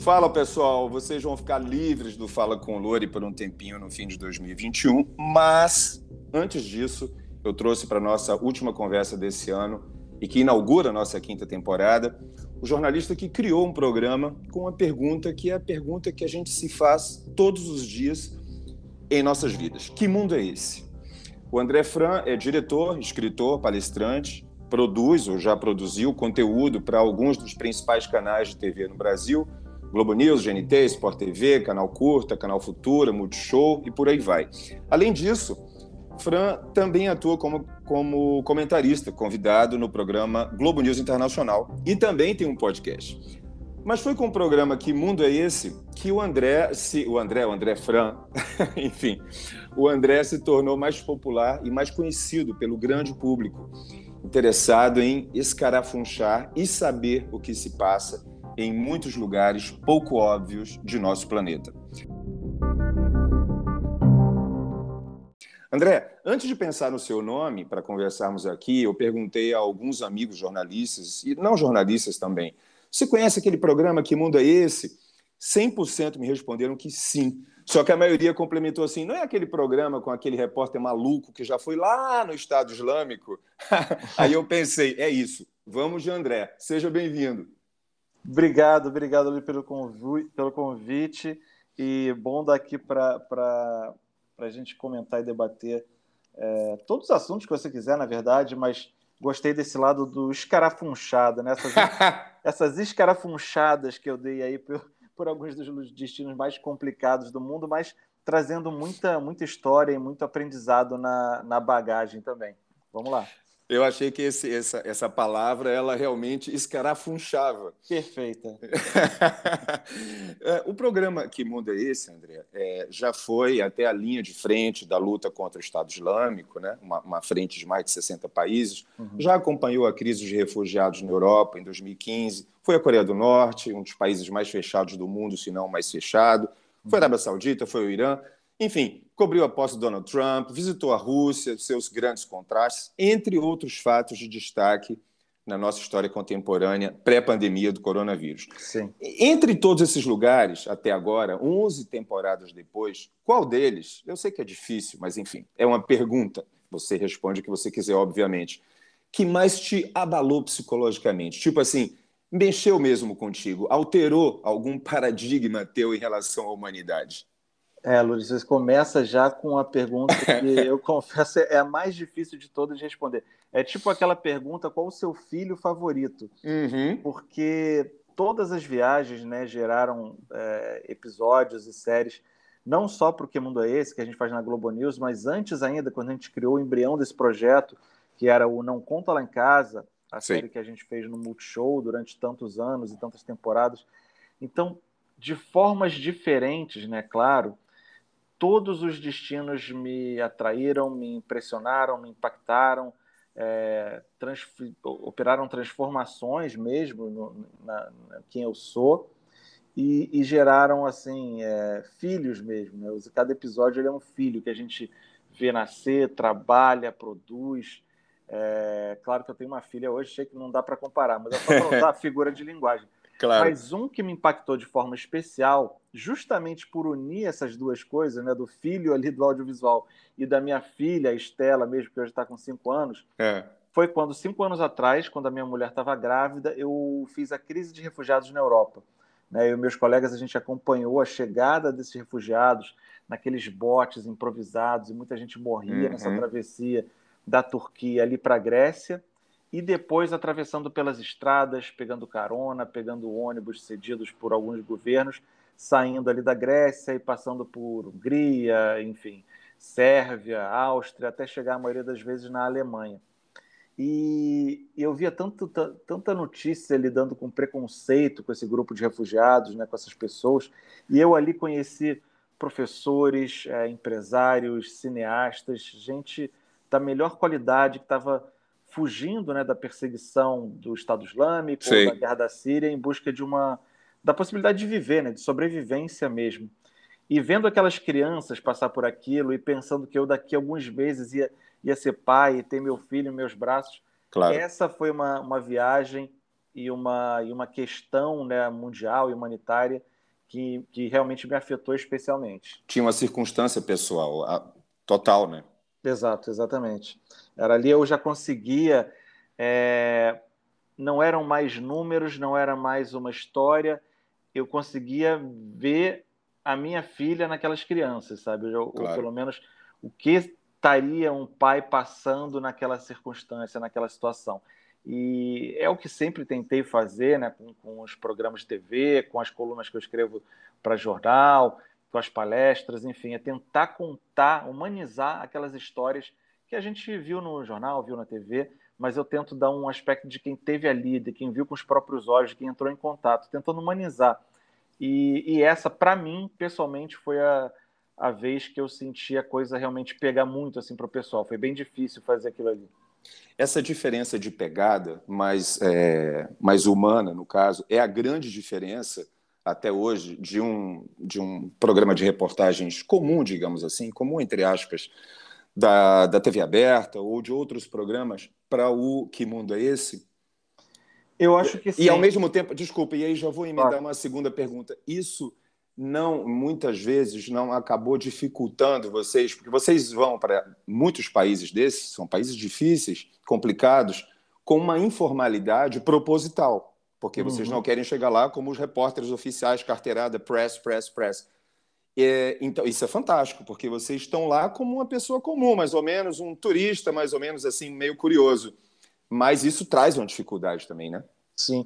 Fala pessoal, vocês vão ficar livres do Fala com Lori por um tempinho no fim de 2021, mas antes disso, eu trouxe para nossa última conversa desse ano e que inaugura a nossa quinta temporada, o jornalista que criou um programa com uma pergunta que é a pergunta que a gente se faz todos os dias em nossas vidas: que mundo é esse? O André Fran é diretor, escritor, palestrante, produz ou já produziu conteúdo para alguns dos principais canais de TV no Brasil Globo News, GNT, Sport TV, Canal Curta, Canal Futura, Multishow e por aí vai. Além disso, Fran também atua como, como comentarista, convidado no programa Globo News Internacional e também tem um podcast. Mas foi com o programa Que Mundo é Esse que o André, se, o André, o André Fran, enfim, o André se tornou mais popular e mais conhecido pelo grande público, interessado em escarafunchar e saber o que se passa em muitos lugares pouco óbvios de nosso planeta. André, antes de pensar no seu nome para conversarmos aqui, eu perguntei a alguns amigos jornalistas e não jornalistas também. Você conhece aquele programa Que Mundo é Esse? 100% me responderam que sim. Só que a maioria complementou assim: não é aquele programa com aquele repórter maluco que já foi lá no Estado Islâmico? Aí eu pensei: é isso. Vamos de André. Seja bem-vindo. Obrigado, obrigado ali pelo, convite, pelo convite e bom daqui para a gente comentar e debater é, todos os assuntos que você quiser, na verdade, mas gostei desse lado do escarafunchado, né? Essas, essas escarafunchadas que eu dei aí por, por alguns dos destinos mais complicados do mundo, mas trazendo muita, muita história e muito aprendizado na, na bagagem também. Vamos lá. Eu achei que esse, essa, essa palavra ela realmente escarafunchava. Perfeita. É, o programa Que Mundo é Esse, André, é, já foi até a linha de frente da luta contra o Estado Islâmico, né? uma, uma frente de mais de 60 países. Uhum. Já acompanhou a crise de refugiados na Europa em 2015. Foi a Coreia do Norte, um dos países mais fechados do mundo, se não o mais fechado. Foi a Arábia Saudita, foi o Irã. Enfim, cobriu a posse de Donald Trump, visitou a Rússia, seus grandes contrastes, entre outros fatos de destaque na nossa história contemporânea, pré-pandemia do coronavírus. Sim. Entre todos esses lugares, até agora, 11 temporadas depois, qual deles? Eu sei que é difícil, mas enfim, é uma pergunta. Você responde o que você quiser, obviamente. Que mais te abalou psicologicamente? Tipo assim, mexeu mesmo contigo? Alterou algum paradigma teu em relação à humanidade? É, você começa já com a pergunta que eu confesso é a mais difícil de todas de responder. É tipo aquela pergunta: qual o seu filho favorito? Uhum. Porque todas as viagens né, geraram é, episódios e séries, não só para o Que Mundo é Esse, que a gente faz na Globo News, mas antes ainda, quando a gente criou o embrião desse projeto, que era o Não Conta Lá em Casa, a Sim. série que a gente fez no Multishow durante tantos anos e tantas temporadas. Então, de formas diferentes, né, claro, todos os destinos me atraíram, me impressionaram, me impactaram, é, trans, operaram transformações mesmo no, na, na, quem eu sou e, e geraram assim é, filhos mesmo. Né? Cada episódio é um filho que a gente vê nascer, trabalha, produz. É, claro que eu tenho uma filha hoje, sei que não dá para comparar, mas é só para usar a figura de linguagem. Claro. Mas um que me impactou de forma especial, justamente por unir essas duas coisas, né, do filho ali do audiovisual e da minha filha, Estela, mesmo que hoje está com cinco anos, é. foi quando, cinco anos atrás, quando a minha mulher estava grávida, eu fiz a crise de refugiados na Europa. Né, eu e meus colegas, a gente acompanhou a chegada desses refugiados naqueles botes improvisados, e muita gente morria uhum. nessa travessia da Turquia ali para a Grécia e depois atravessando pelas estradas, pegando carona, pegando ônibus cedidos por alguns governos, saindo ali da Grécia e passando por Hungria, enfim, Sérvia, Áustria, até chegar a maioria das vezes na Alemanha. E eu via tanto, tanta notícia lidando com preconceito com esse grupo de refugiados, né, com essas pessoas, e eu ali conheci professores, é, empresários, cineastas, gente da melhor qualidade que estava fugindo né, da perseguição do Estado Islâmico, da guerra da Síria, em busca de uma da possibilidade de viver, né, de sobrevivência mesmo. E vendo aquelas crianças passar por aquilo e pensando que eu daqui a alguns meses ia, ia ser pai e ter meu filho em meus braços, claro. essa foi uma, uma viagem e uma, e uma questão né, mundial e humanitária que, que realmente me afetou especialmente. Tinha uma circunstância pessoal total, né? Exato, exatamente. Era ali eu já conseguia. É, não eram mais números, não era mais uma história. Eu conseguia ver a minha filha naquelas crianças, sabe? Ou, claro. ou pelo menos o que estaria um pai passando naquela circunstância, naquela situação. E é o que sempre tentei fazer, né, com, com os programas de TV, com as colunas que eu escrevo para jornal, com as palestras, enfim, é tentar contar, humanizar aquelas histórias que a gente viu no jornal, viu na TV, mas eu tento dar um aspecto de quem teve ali, de quem viu com os próprios olhos, de quem entrou em contato, tentando humanizar. E, e essa, para mim, pessoalmente, foi a, a vez que eu senti a coisa realmente pegar muito assim para o pessoal. Foi bem difícil fazer aquilo ali. Essa diferença de pegada, mais, é, mais humana, no caso, é a grande diferença até hoje de um, de um programa de reportagens comum, digamos assim, comum entre aspas, da, da TV aberta ou de outros programas para o Que Mundo é Esse? Eu acho que sim. E ao mesmo tempo, desculpa, e aí já vou emendar claro. uma segunda pergunta. Isso não, muitas vezes, não acabou dificultando vocês, porque vocês vão para muitos países desses, são países difíceis, complicados, com uma informalidade proposital, porque vocês uhum. não querem chegar lá como os repórteres oficiais, carteirada, press, press, press. É, então, isso é fantástico, porque vocês estão lá como uma pessoa comum, mais ou menos, um turista, mais ou menos assim, meio curioso. Mas isso traz uma dificuldade também, né? Sim,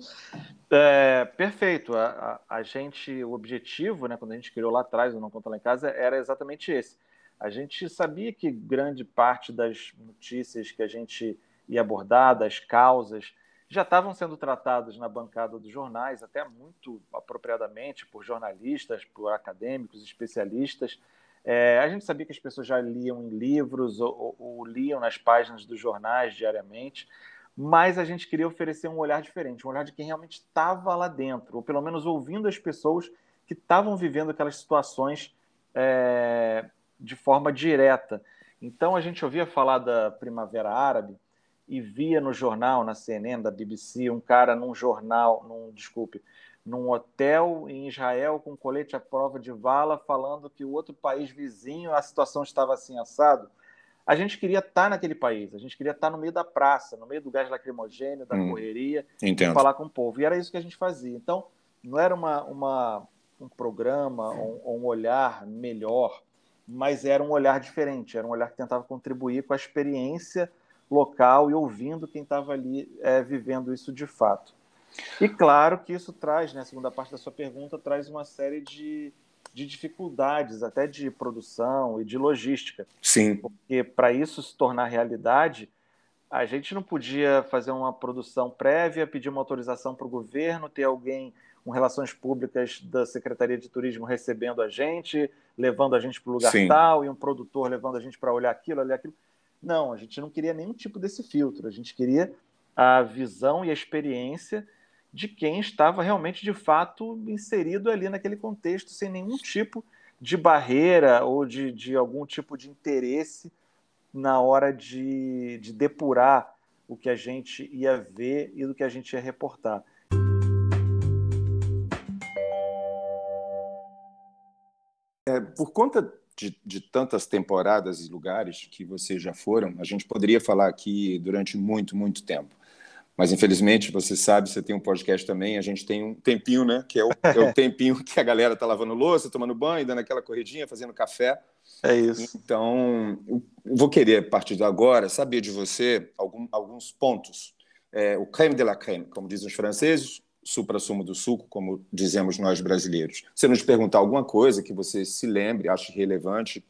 é, perfeito. A, a, a, gente, o objetivo, né, quando a gente criou lá atrás o Não Conta Lá em Casa, era exatamente esse. A gente sabia que grande parte das notícias que a gente ia abordar, das causas, já estavam sendo tratadas na bancada dos jornais, até muito apropriadamente por jornalistas, por acadêmicos, especialistas. É, a gente sabia que as pessoas já liam em livros ou, ou, ou liam nas páginas dos jornais diariamente mas a gente queria oferecer um olhar diferente, um olhar de quem realmente estava lá dentro, ou pelo menos ouvindo as pessoas que estavam vivendo aquelas situações é, de forma direta. Então a gente ouvia falar da Primavera Árabe e via no jornal, na CNN, da BBC, um cara num jornal, num desculpe, num hotel em Israel com colete à prova de vala, falando que o outro país vizinho a situação estava assim assado a gente queria estar tá naquele país, a gente queria estar tá no meio da praça, no meio do gás lacrimogêneo, da hum, correria, entendo. falar com o povo. E era isso que a gente fazia. Então, não era uma, uma um programa ou um, um olhar melhor, mas era um olhar diferente, era um olhar que tentava contribuir com a experiência local e ouvindo quem estava ali é, vivendo isso de fato. E claro que isso traz, né, a segunda parte da sua pergunta, traz uma série de de dificuldades, até de produção e de logística. Sim. Porque para isso se tornar realidade, a gente não podia fazer uma produção prévia, pedir uma autorização para o governo, ter alguém com relações públicas da Secretaria de Turismo recebendo a gente, levando a gente para o lugar Sim. tal, e um produtor levando a gente para olhar aquilo, olhar aquilo. Não, a gente não queria nenhum tipo desse filtro. A gente queria a visão e a experiência de quem estava realmente, de fato, inserido ali naquele contexto, sem nenhum tipo de barreira ou de, de algum tipo de interesse na hora de, de depurar o que a gente ia ver e do que a gente ia reportar. É, por conta de, de, tantas temporadas e lugares que vocês já foram, a gente poderia falar aqui durante muito, muito tempo. Mas infelizmente, você sabe, você tem um podcast também, a gente tem um tempinho, né? Que é o, é o tempinho que a galera tá lavando louça, tomando banho, dando aquela corridinha, fazendo café. É isso. Então, eu vou querer, a partir de agora, saber de você algum, alguns pontos. É, o creme de la creme, como dizem os franceses, supra-sumo do suco, como dizemos nós brasileiros. Se nos perguntar alguma coisa que você se lembre, ache relevante,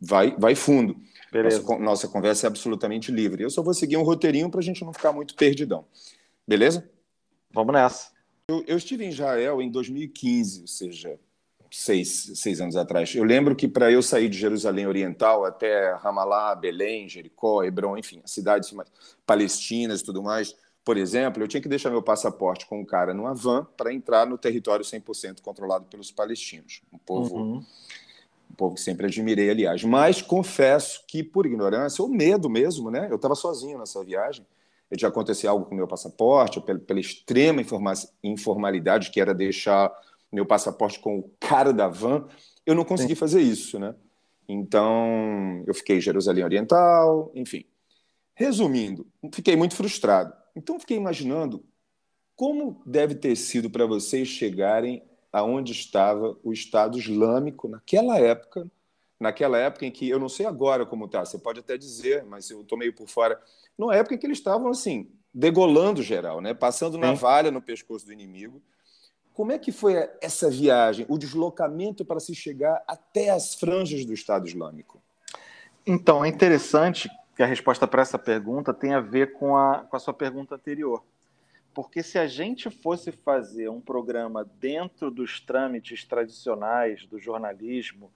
vai, vai fundo. Nossa, nossa, conversa é absolutamente livre. Eu só vou seguir um roteirinho para a gente não ficar muito perdidão. Beleza? Vamos nessa. Eu, eu, estive em Israel em 2015, ou seja, seis, seis anos atrás. Eu lembro que para eu sair de Jerusalém Oriental até Ramallah, Belém, Jericó, Hebron, enfim, as cidades palestinas e tudo mais, por exemplo, eu tinha que deixar meu passaporte com um cara numa van para entrar no território 100% controlado pelos palestinos. Um povo. Uhum um povo que sempre admirei, aliás. Mas confesso que, por ignorância, ou medo mesmo, né? Eu estava sozinho nessa viagem. de acontecer algo com o meu passaporte, pela, pela extrema informalidade que era deixar meu passaporte com o cara da van, eu não consegui Sim. fazer isso, né? Então, eu fiquei em Jerusalém Oriental, enfim. Resumindo, fiquei muito frustrado. Então, fiquei imaginando como deve ter sido para vocês chegarem aonde estava o Estado Islâmico naquela época, naquela época em que eu não sei agora como está, você pode até dizer, mas eu estou meio por fora, numa época em que eles estavam assim degolando geral, né, passando navalha no pescoço do inimigo. Como é que foi essa viagem, o deslocamento para se chegar até as franjas do Estado Islâmico? Então, é interessante que a resposta para essa pergunta tem a ver com a, com a sua pergunta anterior. Porque se a gente fosse fazer um programa dentro dos trâmites tradicionais do jornalismo,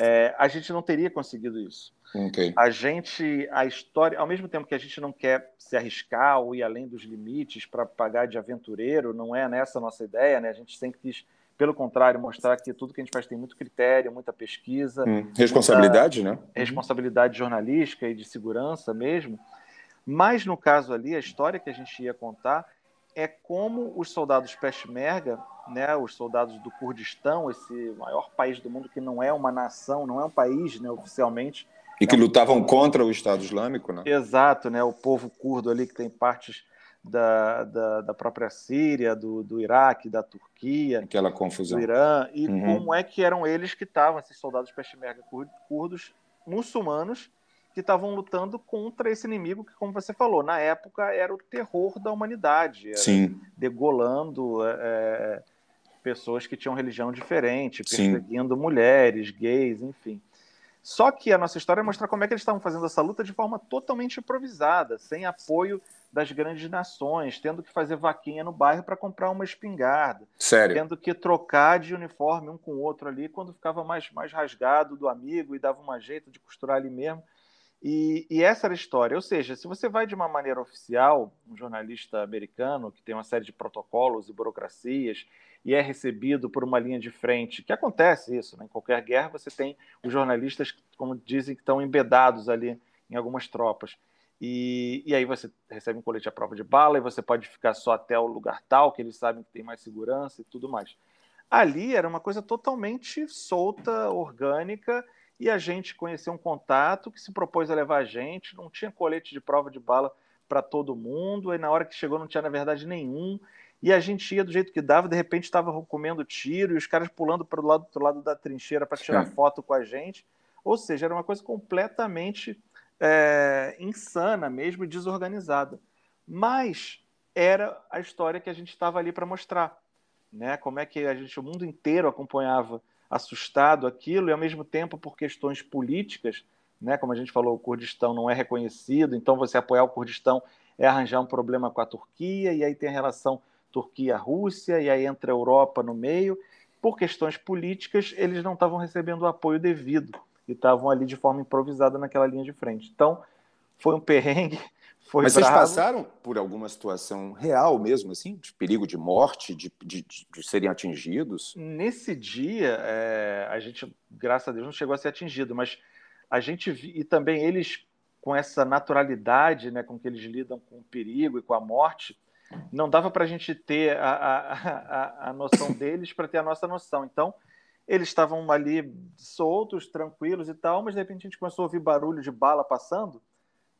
é, a gente não teria conseguido isso. Okay. A gente, a história, ao mesmo tempo que a gente não quer se arriscar ou ir além dos limites para pagar de aventureiro, não é nessa a nossa ideia, né? A gente sempre quis, pelo contrário, mostrar que tudo que a gente faz tem muito critério, muita pesquisa, hum. responsabilidade, muita né? Responsabilidade jornalística e de segurança mesmo. Mas no caso ali, a história que a gente ia contar é como os soldados Peshmerga, né, os soldados do Kurdistão, esse maior país do mundo que não é uma nação, não é um país né, oficialmente. E que é um... lutavam contra o Estado Islâmico, né? Exato, né, o povo curdo ali que tem partes da, da, da própria Síria, do, do Iraque, da Turquia, aquela confusão, do Irã, e uhum. como é que eram eles que estavam, esses soldados Peshmerga curdos muçulmanos, que estavam lutando contra esse inimigo que, como você falou, na época era o terror da humanidade, degolando é, é, pessoas que tinham religião diferente, perseguindo Sim. mulheres, gays, enfim. Só que a nossa história mostra como é que eles estavam fazendo essa luta de forma totalmente improvisada, sem apoio das grandes nações, tendo que fazer vaquinha no bairro para comprar uma espingarda, Sério? tendo que trocar de uniforme um com o outro ali quando ficava mais, mais rasgado do amigo e dava um jeito de costurar ali mesmo. E, e, essa era a história. Ou seja, se você vai de uma maneira oficial, um jornalista americano que tem uma série de protocolos e burocracias e é recebido por uma linha de frente, que acontece isso, né? em qualquer guerra você tem os jornalistas, como dizem, que estão embedados ali em algumas tropas. E, e aí você recebe um colete à prova de bala e você pode ficar só até o lugar tal, que eles sabem que tem mais segurança e tudo mais. Ali era uma coisa totalmente solta, orgânica, e a gente conheceu um contato que se propôs a levar a gente, não tinha colete de prova de bala para todo mundo, e na hora que chegou não tinha, na verdade, nenhum, e a gente ia do jeito que dava, de repente estava comendo tiro, e os caras pulando para o lado, lado da trincheira para tirar foto com a gente, ou seja, era uma coisa completamente é, insana mesmo e desorganizada. Mas era a história que a gente estava ali para mostrar, né? Como é que a gente, o mundo inteiro acompanhava assustado aquilo, e ao mesmo tempo por questões políticas, né, como a gente falou, o Kurdistão não é reconhecido, então você apoiar o Kurdistão é arranjar um problema com a Turquia, e aí tem a relação Turquia-Rússia, e aí entra a Europa no meio. Por questões políticas, eles não estavam recebendo o apoio devido e estavam ali de forma improvisada naquela linha de frente. Então, foi um perrengue foi Mas bravo. vocês passaram por alguma situação real mesmo, assim, de perigo de morte, de, de, de serem atingidos? Nesse dia, é, a gente, graças a Deus, não chegou a ser atingido, mas a gente e também eles com essa naturalidade, né, com que eles lidam com o perigo e com a morte, não dava para a gente ter a, a, a, a noção deles para ter a nossa noção. Então, eles estavam ali soltos, tranquilos e tal, mas de repente a gente começou a ouvir barulho de bala passando.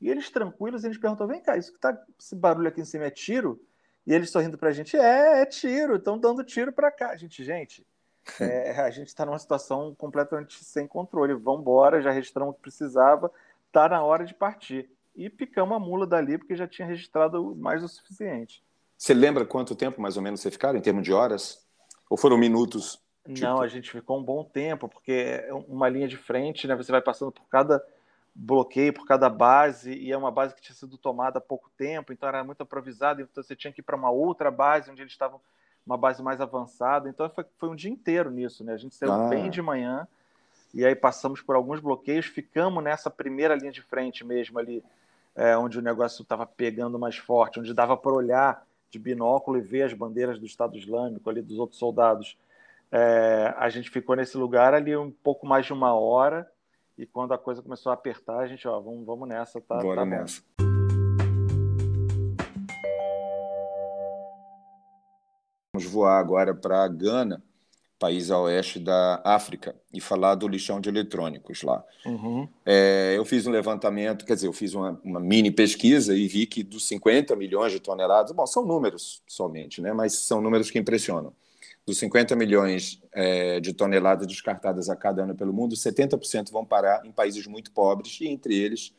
E eles tranquilos, eles perguntam: vem cá, isso que tá esse barulho aqui em cima é tiro? E eles sorrindo para a gente: é, é tiro, estão dando tiro para cá. A gente, gente, é, a gente está numa situação completamente sem controle. Vamos embora, já registramos o que precisava, tá na hora de partir. E picamos a mula dali porque já tinha registrado mais do suficiente. Você lembra quanto tempo mais ou menos você ficaram em termos de horas? Ou foram minutos? Tipo... Não, a gente ficou um bom tempo, porque é uma linha de frente, né? Você vai passando por cada bloqueio por cada base, e é uma base que tinha sido tomada há pouco tempo, então era muito improvisado, então você tinha que ir para uma outra base, onde eles estavam uma base mais avançada, então foi, foi um dia inteiro nisso, né? A gente saiu ah. bem de manhã, e aí passamos por alguns bloqueios, ficamos nessa primeira linha de frente mesmo ali, é, onde o negócio estava pegando mais forte, onde dava para olhar de binóculo e ver as bandeiras do Estado Islâmico ali dos outros soldados. É, a gente ficou nesse lugar ali um pouco mais de uma hora e quando a coisa começou a apertar, a gente, ó, vamos, vamos nessa, tá? Bora tá nessa. Vamos voar agora para Gana, país a oeste da África, e falar do lixão de eletrônicos lá. Uhum. É, eu fiz um levantamento, quer dizer, eu fiz uma, uma mini pesquisa e vi que dos 50 milhões de toneladas, bom, são números somente, né? Mas são números que impressionam. Dos 50 milhões é, de toneladas descartadas a cada ano pelo mundo, 70% vão parar em países muito pobres, e entre eles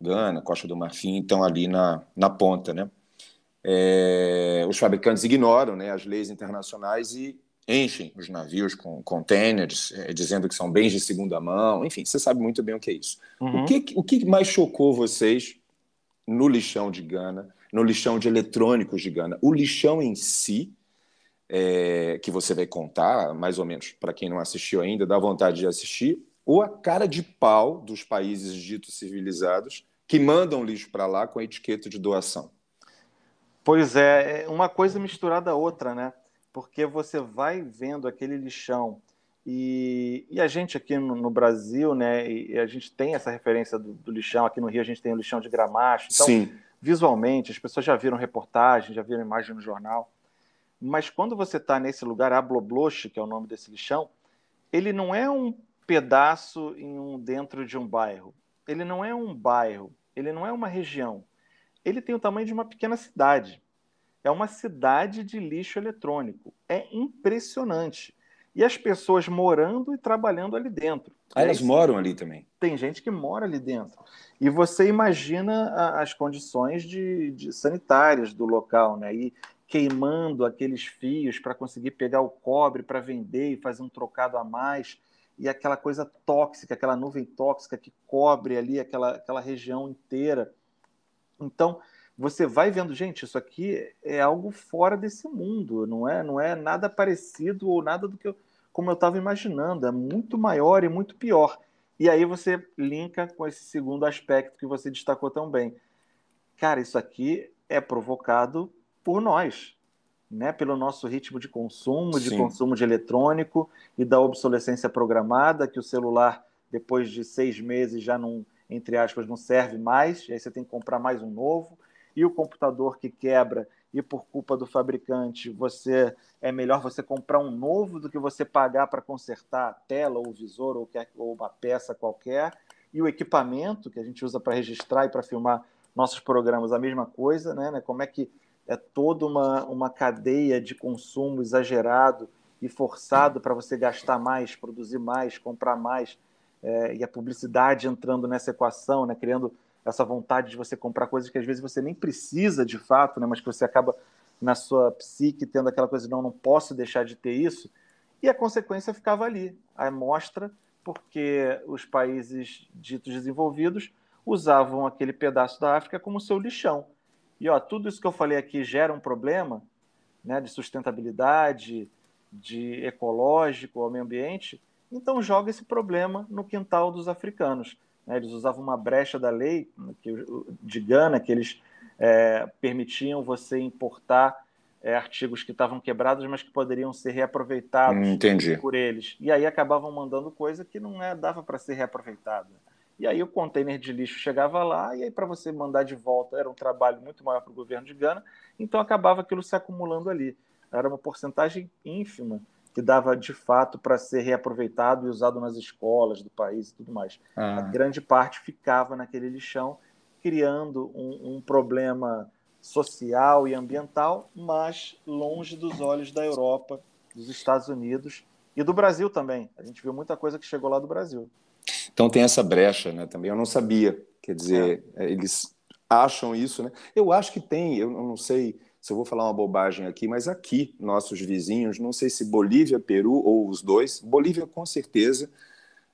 Gana, Costa do Marfim, estão ali na, na ponta, né? É, os fabricantes ignoram né, as leis internacionais e enchem os navios com containers, é, dizendo que são bens de segunda mão. Enfim, você sabe muito bem o que é isso. Uhum. O, que, o que mais chocou vocês no lixão de Gana, no lixão de eletrônicos de Gana? O lixão em si, é, que você vai contar, mais ou menos, para quem não assistiu ainda, dá vontade de assistir, ou a cara de pau dos países ditos civilizados que mandam lixo para lá com a etiqueta de doação? Pois é, é uma coisa misturada a outra, né? porque você vai vendo aquele lixão e, e a gente aqui no, no Brasil, né, e, a gente tem essa referência do, do, lixão, aqui no Rio a gente tem o lixão de gramacho, então, Sim. visualmente, as pessoas já viram reportagem, já viram imagem no jornal, mas quando você está nesse lugar, Ablobloche, que é o nome desse lixão, ele não é um pedaço em um, dentro de um bairro, ele não é um bairro, ele não é uma região, ele tem o tamanho de uma pequena cidade é uma cidade de lixo eletrônico. É impressionante. E as pessoas morando e trabalhando ali dentro. Ah, elas moram ali também. Tem gente que mora ali dentro. E você imagina as condições de, de sanitárias do local, né? E queimando aqueles fios para conseguir pegar o cobre para vender e fazer um trocado a mais. E aquela coisa tóxica, aquela nuvem tóxica que cobre ali aquela, aquela região inteira. Então, você vai vendo, gente, isso aqui é algo fora desse mundo, não é, não é nada parecido ou nada do que eu, como eu estava imaginando, é muito maior e muito pior. E aí você linka com esse segundo aspecto que você destacou tão bem. Cara, isso aqui é provocado por nós, né? Pelo nosso ritmo de consumo, de Sim. consumo de eletrônico e da obsolescência programada, que o celular, depois de seis meses, já não, entre aspas, não serve mais, e aí você tem que comprar mais um novo e o computador que quebra e por culpa do fabricante você é melhor você comprar um novo do que você pagar para consertar a tela ou o visor ou, quer, ou uma peça qualquer e o equipamento que a gente usa para registrar e para filmar nossos programas a mesma coisa né, né como é que é toda uma, uma cadeia de consumo exagerado e forçado para você gastar mais produzir mais comprar mais é, e a publicidade entrando nessa equação né criando essa vontade de você comprar coisas que às vezes você nem precisa de fato, né, mas que você acaba na sua psique tendo aquela coisa não, não posso deixar de ter isso, e a consequência ficava ali, a mostra, porque os países ditos desenvolvidos usavam aquele pedaço da África como seu lixão. E ó, tudo isso que eu falei aqui gera um problema né, de sustentabilidade, de ecológico ao meio ambiente, então joga esse problema no quintal dos africanos. Né? Eles usavam uma brecha da lei de Gana, que eles é, permitiam você importar é, artigos que estavam quebrados, mas que poderiam ser reaproveitados Entendi. por eles. E aí acabavam mandando coisa que não é, dava para ser reaproveitada. E aí o container de lixo chegava lá, e aí para você mandar de volta era um trabalho muito maior para o governo de Gana, então acabava aquilo se acumulando ali. Era uma porcentagem ínfima que dava de fato para ser reaproveitado e usado nas escolas do país e tudo mais. Ah. A grande parte ficava naquele lixão, criando um, um, problema social e ambiental, mas longe dos olhos da Europa, dos Estados Unidos e do Brasil também. A gente viu muita coisa que chegou lá do Brasil. Então tem essa brecha, né? Também eu não sabia. Quer dizer, é. eles acham isso, né? Eu acho que tem. Eu não sei se eu vou falar uma bobagem aqui, mas aqui, nossos vizinhos, não sei se Bolívia, Peru ou os dois, Bolívia com certeza,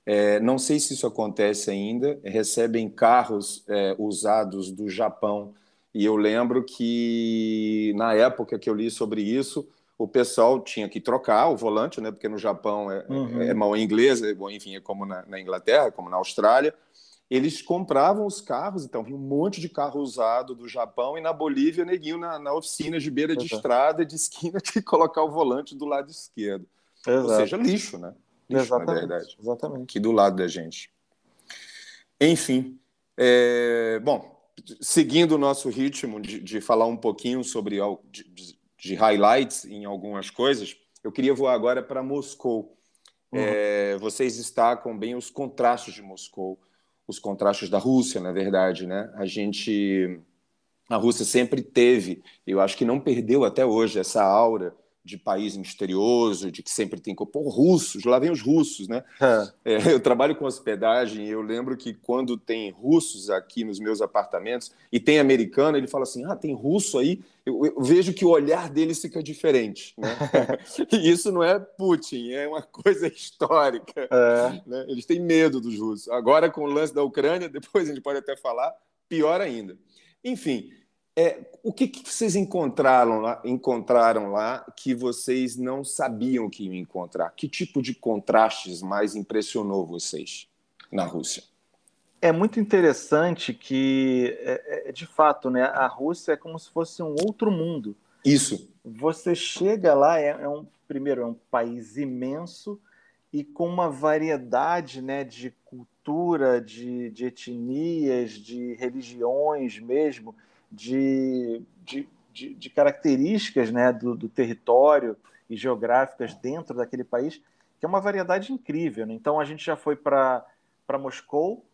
é, não sei se isso acontece ainda, recebem carros é, usados do Japão. E eu lembro que na época que eu li sobre isso, o pessoal tinha que trocar o volante, né? Porque no Japão é, uhum. é mal inglês, é, bom, enfim, é como na, na Inglaterra, como na Austrália eles compravam os carros, então vinha um monte de carro usado do Japão e na Bolívia, neguinho na, na oficina de beira de Exato. estrada, de esquina, de colocar o volante do lado esquerdo. Exato. Ou seja, lixo, né? Lixo, Exatamente. na verdade. Exatamente. Aqui do lado da gente. Enfim, é... bom, seguindo o nosso ritmo de, de falar um pouquinho sobre, de, de de highlights em algumas coisas, eu queria voar agora para Moscou. Uhum. É, vocês destacam bem os contrastes de Moscou, os contrastes da Rússia, na verdade, né? A gente, a Rússia sempre teve, eu acho que não perdeu até hoje essa aura de país misterioso, de que sempre tem pô, russos, lá vem os russos, né? É. É, eu trabalho com hospedagem e eu lembro que quando tem russos aqui nos meus apartamentos e tem americano, ele fala assim: ah, tem russo aí, eu, eu vejo que o olhar deles fica diferente, né? e isso não é Putin, é uma coisa histórica. É. Né? Eles têm medo dos russos. Agora, com o lance da Ucrânia, depois a gente pode até falar, pior ainda. Enfim, é, o que, que, vocês encontraram lá, encontraram lá que vocês não sabiam que iam encontrar? Que tipo de contrastes mais impressionou vocês na Rússia? É muito interessante que, é, é, de fato, né, a Rússia é como se fosse um outro mundo. Isso. Você chega lá, é, é um primeiro é um país imenso e com uma variedade, né, de cultura, de, de etnias, de religiões mesmo de, de, de, de características né, do, do, território e geográficas dentro daquele país, que é uma variedade incrível. Né? Então, a gente já foi para Moscou,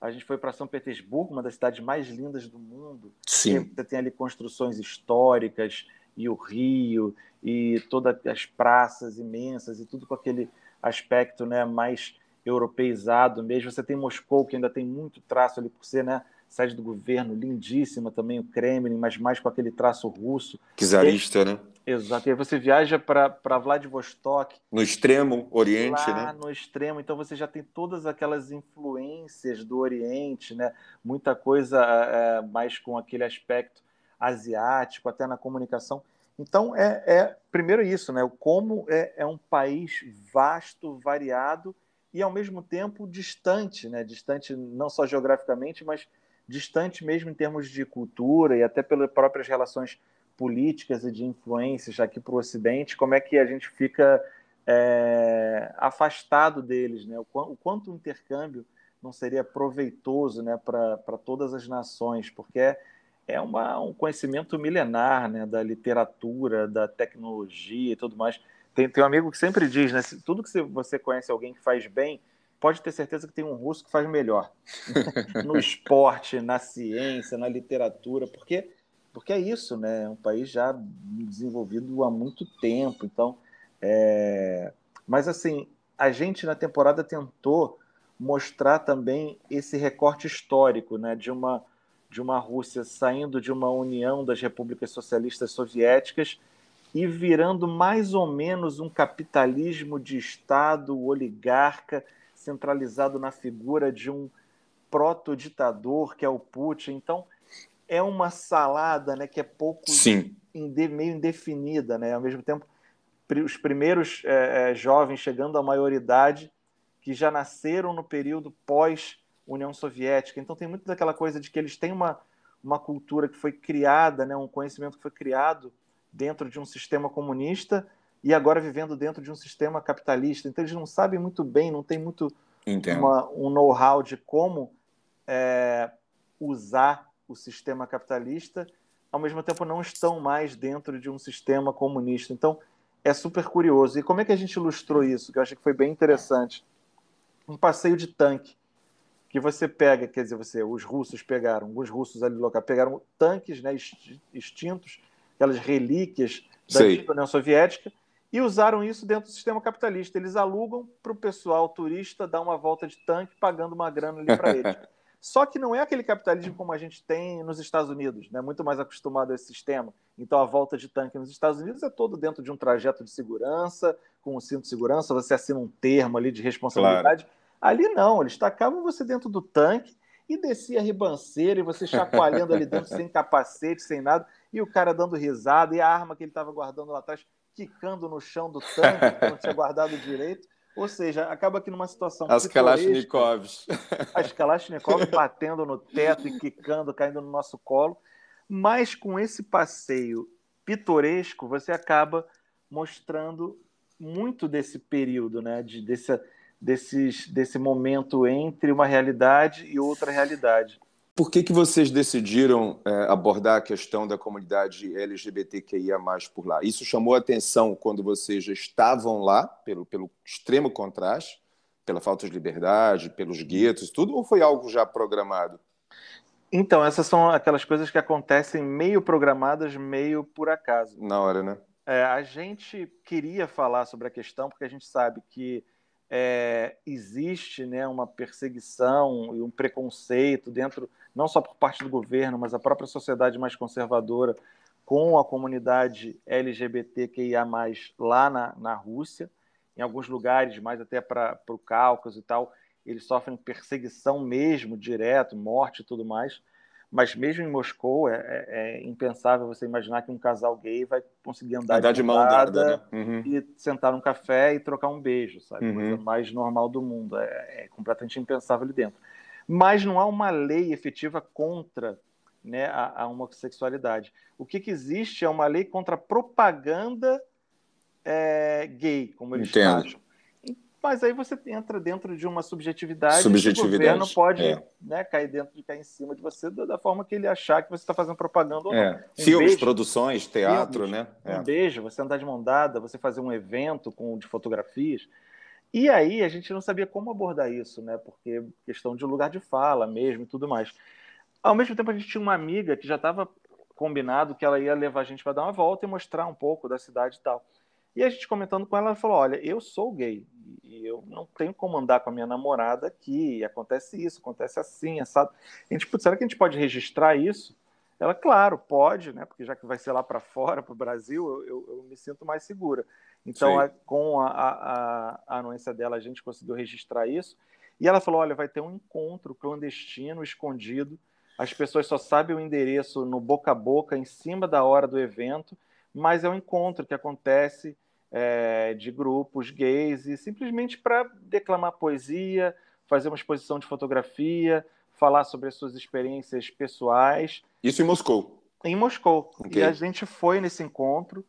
a gente foi para São Petersburgo, uma das cidades mais lindas do mundo. Sim. Você tem ali construções históricas, e o Rio, e todas as praças imensas, e tudo com aquele aspecto né, mais europeizado mesmo. Você tem Moscou, que ainda tem muito traço ali por ser né, sede do governo, lindíssima também, o Kremlin, mas mais com aquele traço russo. Czarista, e, né? Exato. E aí você viaja para Vladivostok. No extremo Oriente, lá né? no extremo. Então você já tem todas aquelas influências do Oriente, né? Muita coisa é, mais com aquele aspecto asiático, até na comunicação. Então, é, é primeiro isso, né? O como é, é um país vasto, variado e, ao mesmo tempo, distante, né? Distante não só geograficamente, mas distante mesmo em termos de cultura e até pelas próprias relações políticas e de influências aqui para o Ocidente, como é que a gente fica é, afastado deles, né? O, o, quanto o intercâmbio não seria proveitoso né, para todas as nações, porque é, é uma, um conhecimento milenar né, da literatura, da tecnologia e tudo mais. Tem, tem um amigo que sempre diz, né, tudo que você conhece alguém que faz bem, pode ter certeza que tem um russo que faz melhor no esporte, na ciência, na literatura, porque porque é isso, né? É um país já desenvolvido há muito tempo, então. É... Mas assim, a gente na temporada tentou mostrar também esse recorte histórico, né? De uma de uma Rússia saindo de uma união das repúblicas socialistas soviéticas e virando mais ou menos um capitalismo de Estado oligarca centralizado na figura de um proto-ditador, que é o Putin. Então, é uma salada né, que é pouco Sim. Inde, meio indefinida. Né? Ao mesmo tempo, os primeiros é, é, jovens chegando à maioridade que já nasceram no período pós-União Soviética. Então, tem muito daquela coisa de que eles têm uma, uma cultura que foi criada, né, um conhecimento que foi criado dentro de um sistema comunista e agora vivendo dentro de um sistema capitalista. Então eles não sabem muito bem, não tem muito uma, um know-how de como é, usar o sistema capitalista, ao mesmo tempo não estão mais dentro de um sistema comunista. Então é super curioso. E como é que a gente ilustrou isso? Que eu acho que foi bem interessante. Um passeio de tanque que você pega, quer dizer, você, os russos pegaram, alguns russos ali local pegaram tanques, né, extintos, aquelas relíquias da antiga União Soviética, e usaram isso dentro do sistema capitalista. Eles alugam para o pessoal turista dar uma volta de tanque pagando uma grana ali para eles. Só que não é aquele capitalismo como a gente tem nos Estados Unidos, né? muito mais acostumado a esse sistema. Então, a volta de tanque nos Estados Unidos é todo dentro de um trajeto de segurança, com um cinto de segurança, você assina um termo ali de responsabilidade. Claro. Ali não, eles tacavam você dentro do tanque e descia a ribanceira e você chacoalhando ali dentro sem capacete, sem nada, e o cara dando risada e a arma que ele estava guardando lá atrás quicando no chão do tanque, que não tinha guardado direito. Ou seja, acaba aqui numa situação. As Kalashnikovs. As Kalashnikovs batendo no teto e quicando, caindo no nosso colo. Mas com esse passeio pitoresco, você acaba mostrando muito desse período, né? De, desse, desses, desse momento entre uma realidade e outra realidade. Por que, que vocês decidiram é, abordar a questão da comunidade LGBTQIA por lá? Isso chamou a atenção quando vocês já estavam lá, pelo, pelo extremo contraste, pela falta de liberdade, pelos guetos, tudo, ou foi algo já programado? Então, essas são aquelas coisas que acontecem meio programadas, meio por acaso. Na hora, né? É, a gente queria falar sobre a questão porque a gente sabe que é, existe né, uma perseguição e um preconceito dentro, não só por parte do governo, mas a própria sociedade mais conservadora com a comunidade LGBTQIA+, lá na, na Rússia, em alguns lugares, mais até para o Cáucaso e tal, eles sofrem perseguição mesmo, direto, morte e tudo mais. Mas mesmo em Moscou, é, é, é, impensável você imaginar que um casal gay vai conseguir andar, andar de, mão dada, né? uhum. e sentar num café e trocar um beijo, sabe? Uhum. Coisa mais normal do mundo. É, é, completamente impensável ali dentro. Mas não há uma lei efetiva contra né, a, a homossexualidade. O que, que, existe é uma lei contra a propaganda é, gay, como eles Entendo. acham. Mas aí você entra dentro de uma subjetividade, subjetividade o governo pode é. né, cair dentro de cair em cima de você da, forma que ele achar que você está fazendo propaganda ou é. Um Filmes, beijo, produções, teatro, filmes, né? É. Um beijo, você andar de mão dada, você fazer um evento com de fotografias. E aí a gente não sabia como abordar isso, né? Porque questão de lugar de fala mesmo e tudo mais. Ao mesmo tempo a gente tinha uma amiga que já estava combinado que ela ia levar a gente para dar uma volta e mostrar um pouco da cidade e tal. E a gente comentando com ela, ela falou: Olha, eu sou gay e eu não tenho como andar com a minha namorada aqui. Acontece isso, acontece assim, assado. A gente, putz, será que a gente pode registrar isso? Ela, claro, pode, né? Porque já que vai ser lá para fora, para o Brasil, eu, eu, eu, me sinto mais segura. Então, a, com a, a, a anuência dela, a gente conseguiu registrar isso. E ela falou: olha, vai ter um encontro clandestino, escondido. As pessoas só sabem o endereço no boca a boca, em cima da hora do evento, mas é um encontro que acontece é, de grupos gays e simplesmente para declamar poesia, fazer uma exposição de fotografia, falar sobre as suas experiências pessoais. Isso em Moscou. Em Moscou. Okay. E a gente foi nesse encontro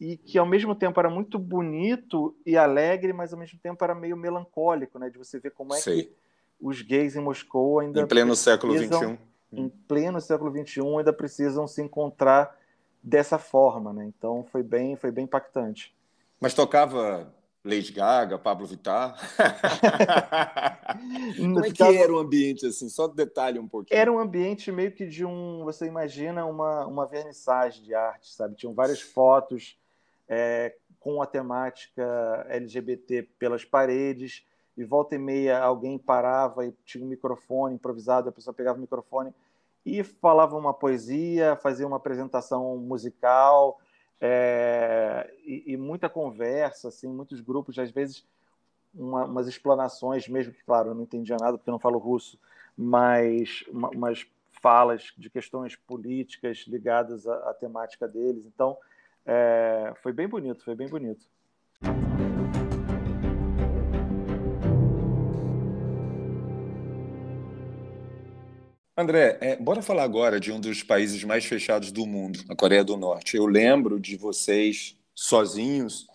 e que ao mesmo tempo era muito bonito e alegre, mas ao mesmo tempo era meio melancólico, né? De você ver como é Sei. que os gays em Moscou ainda em pleno século XXI, em pleno século XXI ainda precisam se encontrar dessa forma, né? Então foi bem, foi bem impactante. Mas tocava Lady Gaga, Pablo Vittar? Como é que era o ambiente, assim? Só detalhe um pouquinho. Era um ambiente meio que de um... Você imagina uma, uma vernissagem de arte, sabe? Tinham várias fotos é, com a temática LGBT pelas paredes e volta e meia alguém parava e tinha um microfone improvisado, a pessoa pegava o microfone e falava uma poesia, fazia uma apresentação musical é, e, e, muita conversa, assim, muitos grupos, às vezes uma, umas explanações, mesmo que, claro, eu não entendia nada porque não falo russo, mas uma, umas falas de questões políticas ligadas à, à temática deles. Então, é, foi bem bonito, foi bem bonito. André, é, bora falar agora de um dos países mais fechados do mundo, a Coreia do Norte. Eu lembro de vocês sozinhos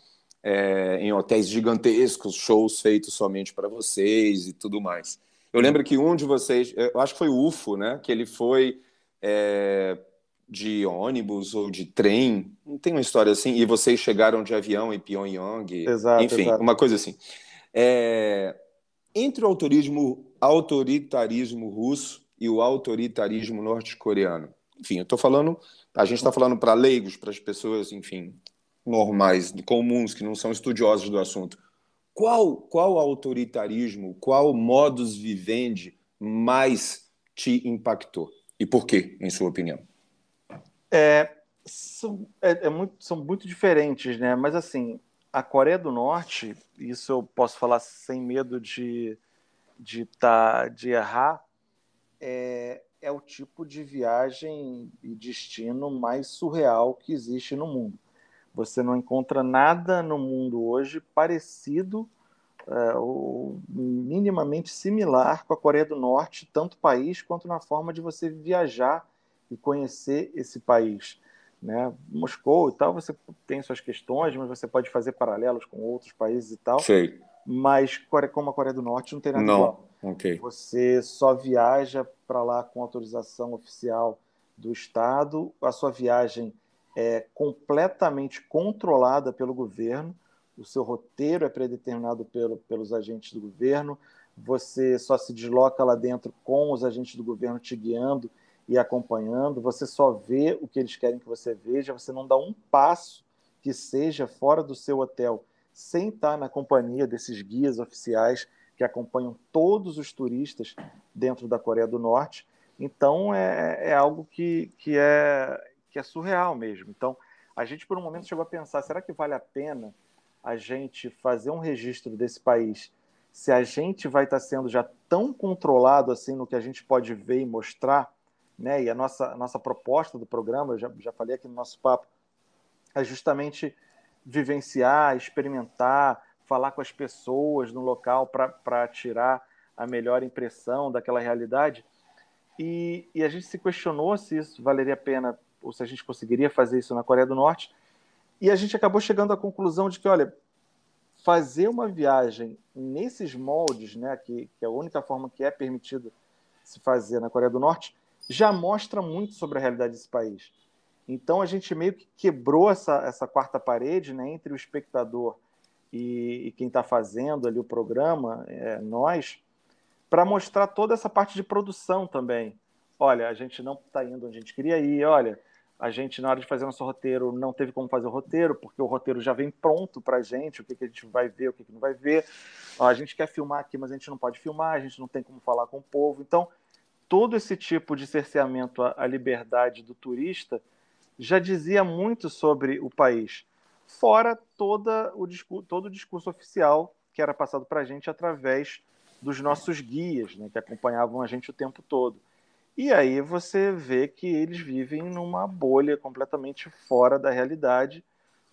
é, em hotéis gigantescos, shows feitos somente para vocês e tudo mais. Eu lembro que um de vocês, eu acho que foi o UFO, né? Que ele foi é, de ônibus ou de trem, não tem uma história assim, e vocês chegaram de avião em Pyongyang, exato, enfim, exato. uma coisa assim. É, entre o autoritarismo, autoritarismo russo e o autoritarismo norte-coreano. Enfim, eu estou falando, a gente está falando para leigos, para as pessoas, enfim, normais, comuns, que não são estudiosos do assunto. Qual, qual autoritarismo, qual modus vivendi mais te impactou? E por quê, em sua opinião? É, são, é, é muito, são muito diferentes, né? Mas, assim, a Coreia do Norte, isso eu posso falar sem medo de, de, tá, de errar, é, é o tipo de viagem e destino mais surreal que existe no mundo. Você não encontra nada no mundo hoje parecido é, ou minimamente similar com a Coreia do Norte, tanto país quanto na forma de você viajar e conhecer esse país. Né? Moscou e tal, você tem suas questões, mas você pode fazer paralelos com outros países e tal. Sei. Mas como a Coreia do Norte não tem nada não. igual. Okay. Você só viaja para lá com autorização oficial do Estado. A sua viagem é completamente controlada pelo governo. O seu roteiro é predeterminado pelo, pelos agentes do governo. Você só se desloca lá dentro com os agentes do governo te guiando e acompanhando. Você só vê o que eles querem que você veja. Você não dá um passo que seja fora do seu hotel sem estar na companhia desses guias oficiais que acompanham todos os turistas dentro da Coreia do Norte. Então é, é algo que, que, é, que é surreal mesmo. Então a gente por um momento chegou a pensar: será que vale a pena a gente fazer um registro desse país? Se a gente vai estar sendo já tão controlado assim no que a gente pode ver e mostrar, né? E a nossa, a nossa proposta do programa, eu já, já falei aqui no nosso papo, é justamente vivenciar, experimentar, falar com as pessoas no local para tirar a melhor impressão daquela realidade. E, e, a gente se questionou se isso valeria a pena ou se a gente conseguiria fazer isso na Coreia do Norte. E a gente acabou chegando à conclusão de que, olha, fazer uma viagem nesses moldes, né, que, que é a única forma que é permitido se fazer na Coreia do Norte, já mostra muito sobre a realidade desse país. Então a gente meio que quebrou essa, essa quarta parede né, entre o espectador e, e quem está fazendo ali o programa, é, nós, para mostrar toda essa parte de produção também. Olha, a gente não está indo onde a gente queria ir, olha, a gente, na hora de fazer nosso roteiro, não teve como fazer o roteiro, porque o roteiro já vem pronto para a gente, o que, que a gente vai ver, o que, que não vai ver. Ó, a gente quer filmar aqui, mas a gente não pode filmar, a gente não tem como falar com o povo. Então, todo esse tipo de cerceamento à liberdade do turista já dizia muito sobre o país, fora toda o todo o discurso oficial que era passado para a gente através dos nossos guias, né, que acompanhavam a gente o tempo todo. E aí você vê que eles vivem numa bolha completamente fora da realidade,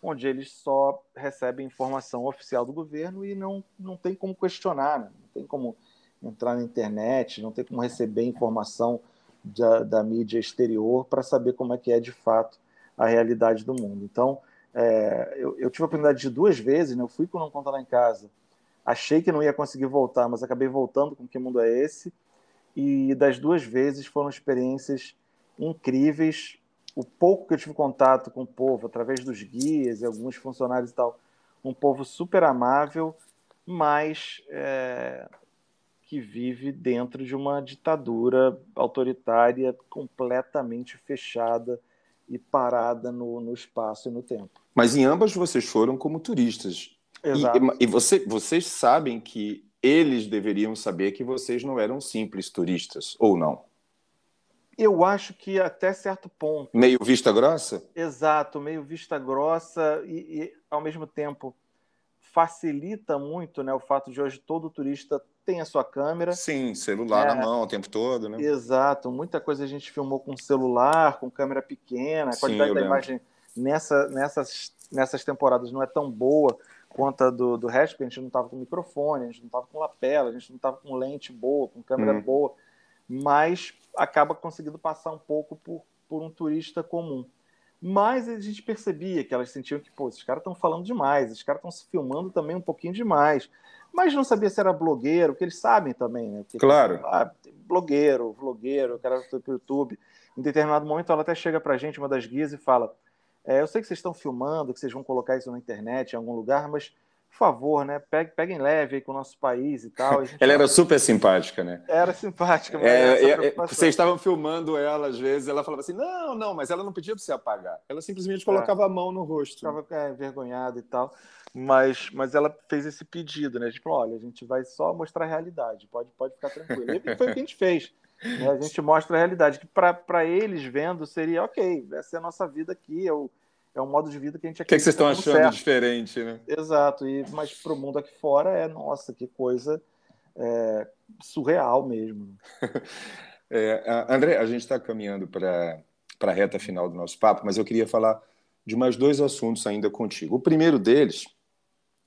onde eles só recebem informação oficial do governo e não, não tem como questionar, né? não tem como entrar na internet, não tem como receber informação da, da mídia exterior para saber como é que é de fato a realidade do mundo. Então, é, eu, eu, tive a oportunidade de duas vezes, né? eu fui com Não Conta Lá em Casa, achei que não ia conseguir voltar, mas acabei voltando com Que Mundo é Esse? E das duas vezes foram experiências incríveis. O pouco que eu tive contato com o povo, através dos guias e alguns funcionários e tal, um povo super amável, mas é, que vive dentro de uma ditadura autoritária completamente fechada e parada no, no espaço e no tempo. Mas em ambas vocês foram como turistas. Exato. E, e você, vocês sabem que eles deveriam saber que vocês não eram simples turistas, ou não? Eu acho que até certo ponto. Meio vista grossa? Exato, meio vista grossa e, e ao mesmo tempo facilita muito né, o fato de hoje todo turista tem a sua câmera. Sim, celular é, na mão o tempo todo, né? Exato, muita coisa a gente filmou com celular, com câmera pequena, a qualidade da imagem nessa, nessas, nessas temporadas não é tão boa quanto a do, do resto, porque a gente não estava com microfone, a gente não estava com lapela, a gente não estava com lente boa, com câmera hum. boa, mas acaba conseguindo passar um pouco por, por um turista comum. Mas a gente percebia que elas sentiam que, pô, esses caras estão falando demais, esses caras estão se filmando também um pouquinho demais. Mas não sabia se era blogueiro, que eles sabem também, né? Claro. Ah, blogueiro, vlogueiro, o cara do YouTube. Em determinado momento, ela até chega pra gente, uma das guias, e fala: é, Eu sei que vocês estão filmando, que vocês vão colocar isso na internet em algum lugar, mas por favor, né? Peguem, peguem leve aí com o nosso país e tal. E ela era super simpática, né? Era simpática, mas é, é, vocês estavam filmando ela às vezes, ela falava assim: não, não, mas ela não pedia para você apagar. Ela simplesmente colocava é. a mão no rosto. Ficava é, envergonhada e tal. Mas, mas ela fez esse pedido, né? A gente falou: olha, a gente vai só mostrar a realidade, pode, pode ficar tranquilo. E foi o que a gente fez. Né? A gente mostra a realidade, que para eles vendo seria ok, essa é a nossa vida aqui, é o é um modo de vida que a gente O que, é que vocês estão achando certo. diferente, né? Exato, e, mas para o mundo aqui fora é, nossa, que coisa é, surreal mesmo. é, André, a gente está caminhando para a reta final do nosso papo, mas eu queria falar de mais dois assuntos ainda contigo. O primeiro deles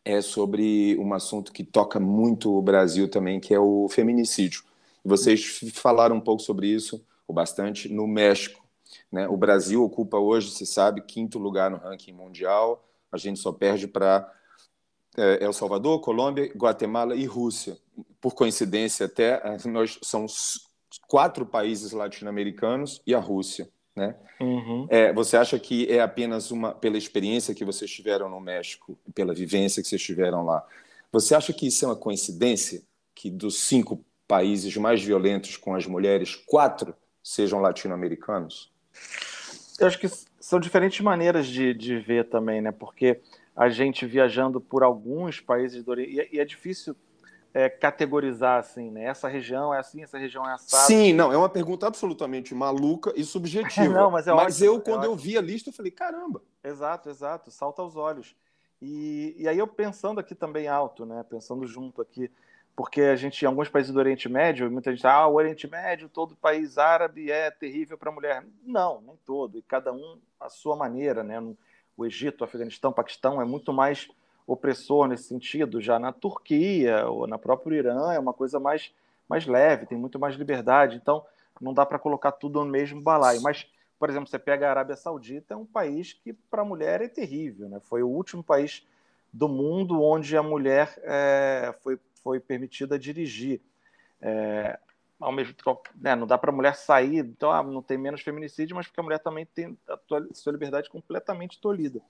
é sobre um assunto que toca muito o Brasil também, que é o feminicídio. Vocês falaram um pouco sobre isso, ou bastante, no México. Né? O Brasil ocupa hoje, se sabe, quinto lugar no ranking mundial. A gente só perde para é El Salvador, Colômbia, Guatemala e Rússia. Por coincidência, até nós são quatro países latino-americanos e a Rússia. Né? Uhum. É, você acha que é apenas uma pela experiência que vocês tiveram no México, pela vivência que vocês tiveram lá? Você acha que isso é uma coincidência que dos cinco países mais violentos com as mulheres, quatro sejam latino-americanos? Eu acho que são diferentes maneiras de, de ver também, né? Porque a gente viajando por alguns países do Oriente, e é difícil é, categorizar assim, né? Essa região é assim, essa região é assada. Sim, não, é uma pergunta absolutamente maluca e subjetiva. não, mas é mas ótimo, eu, é quando é eu vi a lista, eu falei, caramba. Exato, exato, salta aos olhos. E, e aí eu pensando aqui também alto, né? Pensando junto aqui, porque a gente, em alguns países do Oriente Médio, muita gente ah, o Oriente Médio, todo país árabe é terrível para a mulher. Não, nem todo, e cada um a sua maneira, né? O Egito, o Afeganistão, o Paquistão é muito mais opressor nesse sentido, já na Turquia ou na própria Irã é uma coisa mais, mais leve, tem muito mais liberdade, então não dá para colocar tudo no mesmo balaio. Mas, por exemplo, você pega a Arábia Saudita, é um país que para a mulher é terrível, né? foi o último país do mundo onde a mulher é, foi, foi permitida dirigir. É, ao mesmo né, não dá para a mulher sair, então ah, não tem menos feminicídio, mas porque a mulher também tem a sua liberdade completamente tolhida.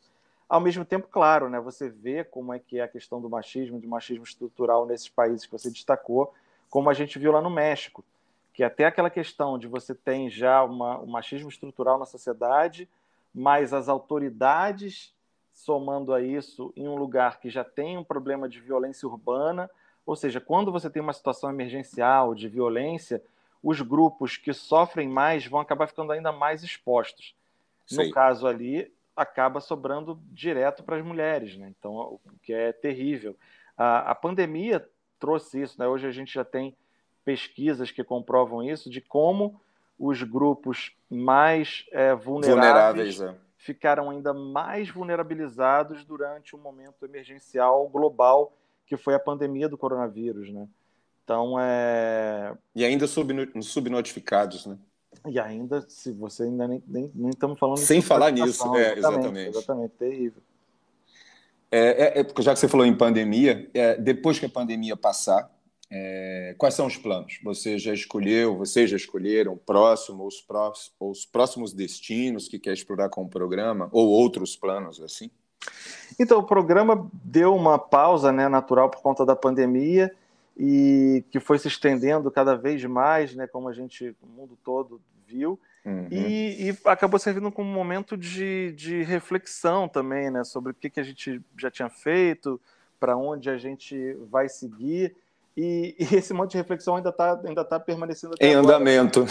Ao mesmo tempo, claro, né, você vê como é que é a questão do machismo, de machismo estrutural nesses países que você destacou, como a gente viu lá no México, que até aquela questão de você tem já uma, um machismo estrutural na sociedade, mas as autoridades somando a isso em um lugar que já tem um problema de violência urbana, ou seja, quando você tem uma situação emergencial de violência, os grupos que sofrem mais vão acabar ficando ainda mais expostos. Sim. No caso ali, acaba sobrando direto para as mulheres, né? Então, o que é terrível. A, a pandemia trouxe isso, né? Hoje a gente já tem pesquisas que comprovam isso, de como os grupos mais é, vulneráveis, vulneráveis é. ficaram ainda mais vulnerabilizados durante o um momento emergencial global que foi a pandemia do coronavírus, né? Então é e ainda subnotificados, né? E ainda, se você ainda nem, nem, nem estamos falando Sem falar nisso, é, exatamente. Exatamente, terrível. É, é, é, já que você falou em pandemia, é, depois que a pandemia passar, é, quais são os planos? Você já escolheu, vocês já escolheram o próximo, os, próximos, os próximos destinos que quer explorar com o programa, ou outros planos assim? Então, o programa deu uma pausa né, natural por conta da pandemia e que foi se estendendo cada vez mais, né, como a gente, o mundo todo viu, uhum. e, e, acabou servindo como um momento de, de reflexão também, né, sobre o que, que a gente já tinha feito, para onde a gente vai seguir, e, e, esse monte de reflexão ainda está ainda tá permanecendo em agora. andamento.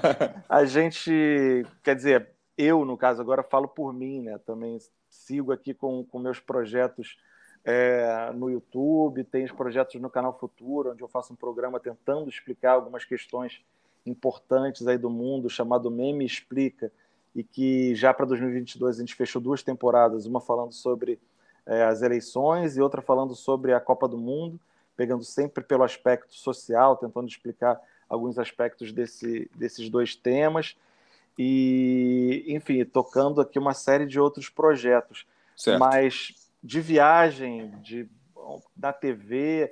a gente, quer dizer, eu, no caso, agora falo por mim, né, também sigo aqui com, com meus projetos é, no YouTube, tem os projetos no canal Futuro, onde eu faço um programa tentando explicar algumas questões importantes aí do mundo, chamado Meme Explica, e que já para 2022 a gente fechou duas temporadas, uma falando sobre é, as eleições e outra falando sobre a Copa do Mundo, pegando sempre pelo aspecto social, tentando explicar alguns aspectos desse, desses dois temas e, enfim, tocando aqui uma série de outros projetos. Certo. Mas de viagem, de da TV.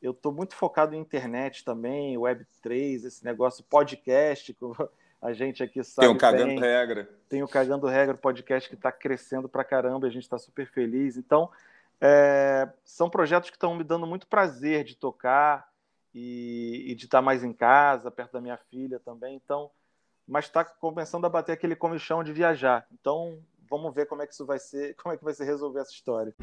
Eu estou muito focado em internet também, Web3, esse negócio, podcast, que a gente aqui sabe. Tem o Cagando bem. Regra. Tem o Cagando Regra, podcast que está crescendo para caramba, a gente está super feliz. Então, é, são projetos que estão me dando muito prazer de tocar e, e de estar tá mais em casa, perto da minha filha também. Então, mas está começando a bater aquele comichão de viajar. Então, vamos ver como é que isso vai ser, como é que vai ser resolver essa história.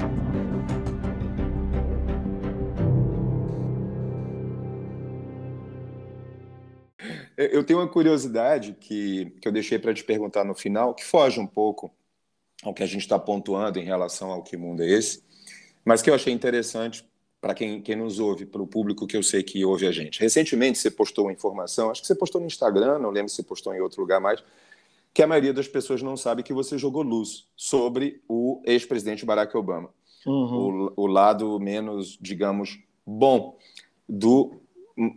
Eu tenho uma curiosidade que, que eu deixei para te perguntar no final, que foge um pouco ao que a gente está pontuando em relação ao que mundo é esse, mas que eu achei interessante para quem, quem nos ouve, para o público que eu sei que ouve a gente. Recentemente você postou uma informação, acho que você postou no Instagram, não lembro se você postou em outro lugar mais, que a maioria das pessoas não sabe que você jogou luz sobre o ex-presidente Barack Obama. Uhum. O, o, lado menos, digamos, bom do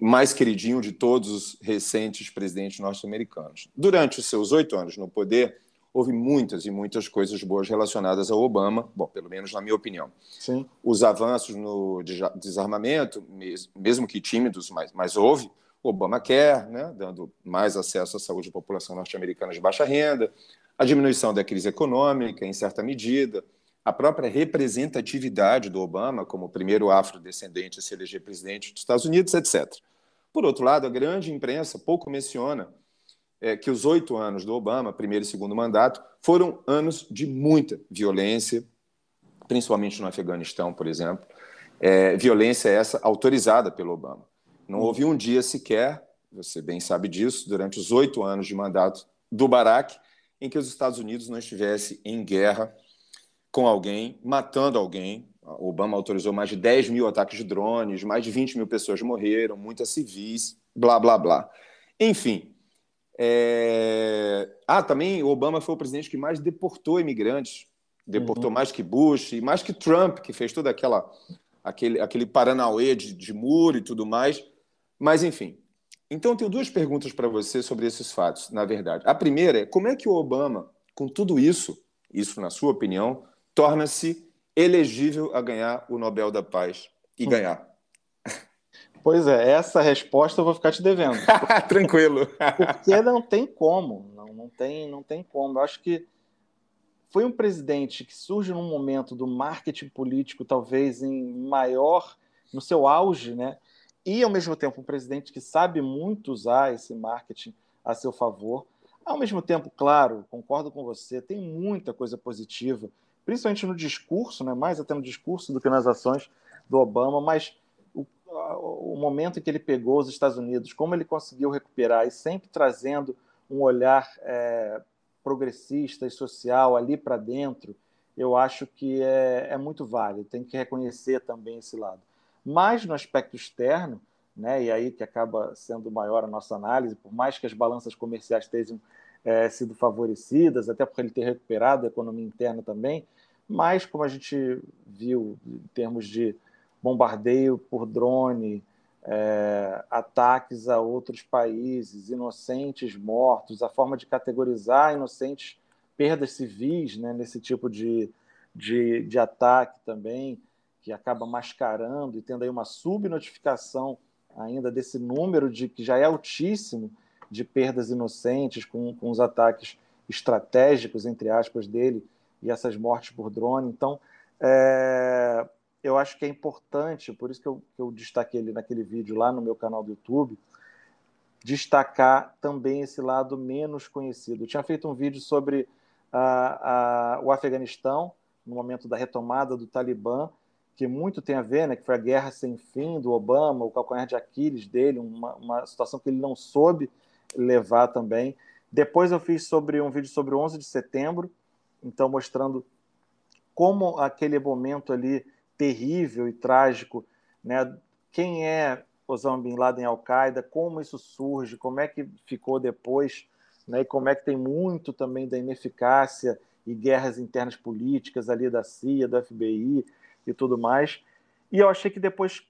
mais queridinho de todos os recentes presidentes norte-americanos. Durante os seus oito anos no poder, houve muitas e muitas coisas boas relacionadas ao Obama, bom, pelo menos na minha opinião. Sim. Os avanços no desarmamento, mesmo que tímidos, mas, mas houve. O Obama quer, né, dando mais acesso à saúde à população norte-americana de baixa renda, a diminuição da crise econômica, em certa medida, a própria representatividade do Obama como primeiro afrodescendente a se eleger presidente dos Estados Unidos, etc. Por outro lado, a grande imprensa pouco menciona é, que os oito anos do Obama, primeiro e segundo mandato, foram anos de muita violência, principalmente no Afeganistão, por exemplo. É, violência essa autorizada pelo Obama. Não houve um dia sequer, você bem sabe disso, durante os oito anos de mandato do Barack, em que os Estados Unidos não estivesse em guerra com alguém, matando alguém. O Obama autorizou mais de 10 mil ataques de drones, mais de 20 mil pessoas morreram, muitas civis, blá, blá, blá. Enfim. É... Ah, também o Obama foi o presidente que mais deportou imigrantes. Deportou uhum. mais que Bush e mais que Trump, que fez toda aquela aquele, aquele paranauê de, de muro e tudo mais. Mas, enfim. Então, eu tenho duas perguntas para você sobre esses fatos, na verdade. A primeira é como é que o Obama, com tudo isso, isso na sua opinião, torna-se elegível a ganhar o Nobel da Paz e hum. ganhar? Pois é, essa resposta eu vou ficar te devendo. Tranquilo. Porque não tem como, não, não, tem, não tem como. Eu acho que foi um presidente que surge num momento do marketing político, talvez em maior, no seu auge, né? E ao mesmo tempo um presidente que sabe muito usar esse marketing a seu favor. Ao mesmo tempo, claro, concordo com você, tem muita coisa positiva principalmente no discurso, né, mais até no discurso do que nas ações do Obama, mas o, o momento em que ele pegou os Estados Unidos, como ele conseguiu recuperar e sempre trazendo um olhar é, progressista e social ali para dentro, eu acho que é, é muito válido, tem que reconhecer também esse lado. Mas no aspecto externo, né, e aí que acaba sendo maior a nossa análise, por mais que as balanças comerciais tenham é, sido favorecidas, até porque ele ter recuperado a economia interna também, mas como a gente viu em termos de bombardeio por drone, é, ataques a outros países, inocentes mortos, a forma de categorizar inocentes perdas civis né, nesse tipo de, de, de ataque também, que acaba mascarando e tendo aí uma subnotificação ainda desse número de que já é altíssimo de perdas inocentes com, com os ataques estratégicos, entre aspas, dele e essas mortes por drone. Então, é, eu acho que é importante, por isso que eu, que eu destaquei ele naquele vídeo lá no meu canal do YouTube, destacar também esse lado menos conhecido. Eu tinha feito um vídeo sobre a, a, o Afeganistão, no momento da retomada do Talibã, que muito tem a ver, né, que foi a guerra sem fim do Obama, o calcanhar de Aquiles dele, uma, uma situação que ele não soube levar também. Depois eu fiz sobre um vídeo sobre o 11 de setembro, então mostrando como aquele momento ali terrível e trágico, né? Quem é Osama Bin Laden Al-Qaeda, como isso surge, como é que ficou depois, né? E como é que tem muito também da ineficácia e guerras internas políticas ali da CIA, do FBI e tudo mais. E eu achei que depois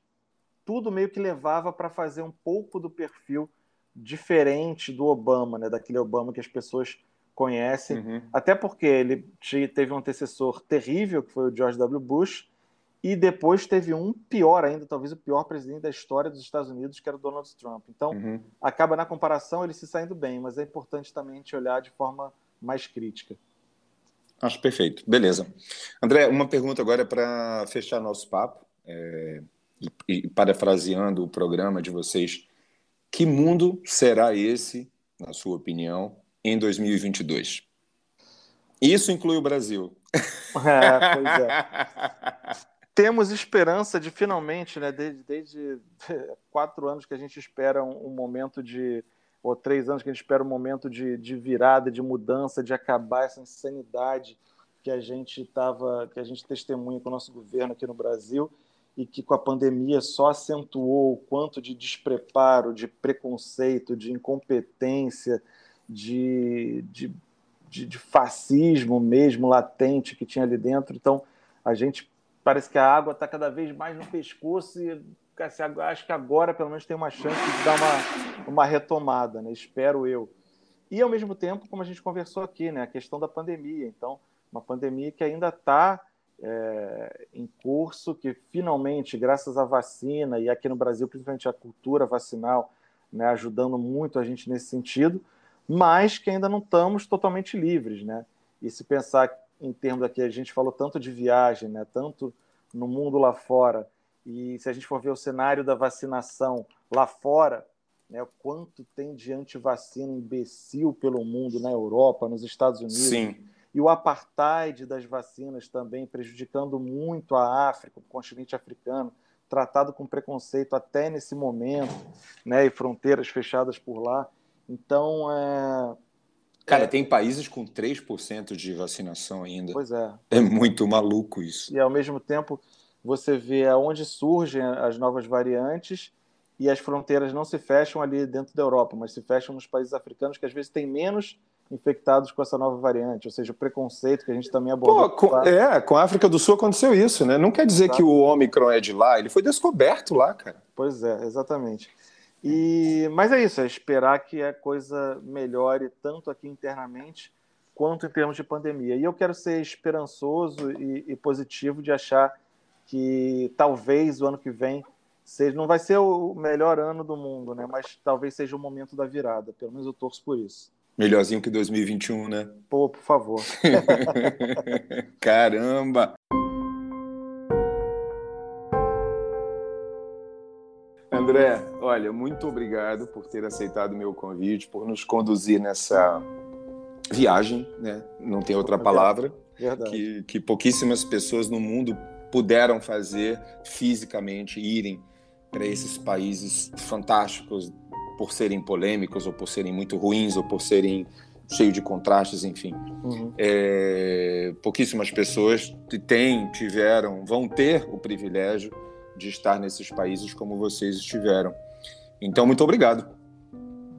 tudo meio que levava para fazer um pouco do perfil diferente do Obama, né? Daquele Obama que as pessoas conhecem, uhum. até porque ele teve um antecessor terrível, que foi o George W. Bush, e depois teve um pior ainda, talvez o pior presidente da história dos Estados Unidos, que era o Donald Trump. Então, uhum. acaba na comparação ele se saindo bem, mas é importante também a gente olhar de forma mais crítica. Acho perfeito. Beleza. André, uma pergunta agora para fechar nosso papo, é, e, e parafraseando o programa de vocês, que mundo será esse, na sua opinião, em 2022. Isso inclui o Brasil. É, pois é. Temos esperança de finalmente, né, desde, desde quatro anos que a gente espera um, um, momento de, ou três anos que a gente espera um momento de, de virada, de mudança, de acabar essa insanidade que a gente estava, que a gente testemunha com o nosso governo aqui no Brasil e que com a pandemia só acentuou o quanto de despreparo, de preconceito, de incompetência, de, de, de, de fascismo mesmo latente que tinha ali dentro. Então, a gente parece que a água está cada vez mais no pescoço e acho que agora pelo menos tem uma chance de dar uma, uma retomada, né? espero eu. E, ao mesmo tempo, como a gente conversou aqui, né, a questão da pandemia. Então, uma pandemia que ainda está é, em curso, que finalmente, graças à vacina, e aqui no Brasil, principalmente a cultura vacinal, né, ajudando muito a gente nesse sentido, mas que ainda não estamos totalmente livres. Né? E se pensar em termos aqui, a gente falou tanto de viagem, né, tanto no mundo lá fora, e se a gente for ver o cenário da vacinação lá fora, né, o quanto tem de antivacina imbecil pelo mundo, na Europa, nos Estados Unidos. Sim. E o apartheid das vacinas também prejudicando muito a África, o continente africano, tratado com preconceito até nesse momento, né, e fronteiras fechadas por lá. Então, é... Cara, é... tem países com 3% de vacinação ainda. Pois é. É muito maluco isso. E, ao mesmo tempo, você vê aonde surgem as novas variantes e as fronteiras não se fecham ali dentro da Europa, mas se fecham nos países africanos que às vezes têm menos infectados com essa nova variante, ou seja, o preconceito que a gente também abordou. Pô, com, é, com a África do Sul aconteceu isso, né? Não quer dizer Exato. que o Omicron é de lá, ele foi descoberto lá, cara. Pois é, exatamente. E, mas é isso, é esperar que a coisa melhore tanto aqui internamente quanto em termos de pandemia. E eu quero ser esperançoso e, e positivo de achar que talvez o ano que vem seja, não vai ser o melhor ano do mundo, né? Mas talvez seja o momento da virada. Pelo menos eu torço por isso. Melhorzinho que 2021, né? Pô, por favor. Caramba! André, olha, muito obrigado por ter aceitado o meu convite, por nos conduzir nessa viagem, né? Não tem outra palavra. Verdade. Que, que pouquíssimas pessoas no mundo puderam fazer fisicamente, irem para esses países fantásticos por serem polêmicos ou por serem muito ruins ou por serem cheio de contrastes, enfim. Uhum. É, pouquíssimas pessoas têm, tiveram, vão ter o privilégio de estar nesses países como vocês estiveram. Então, muito obrigado.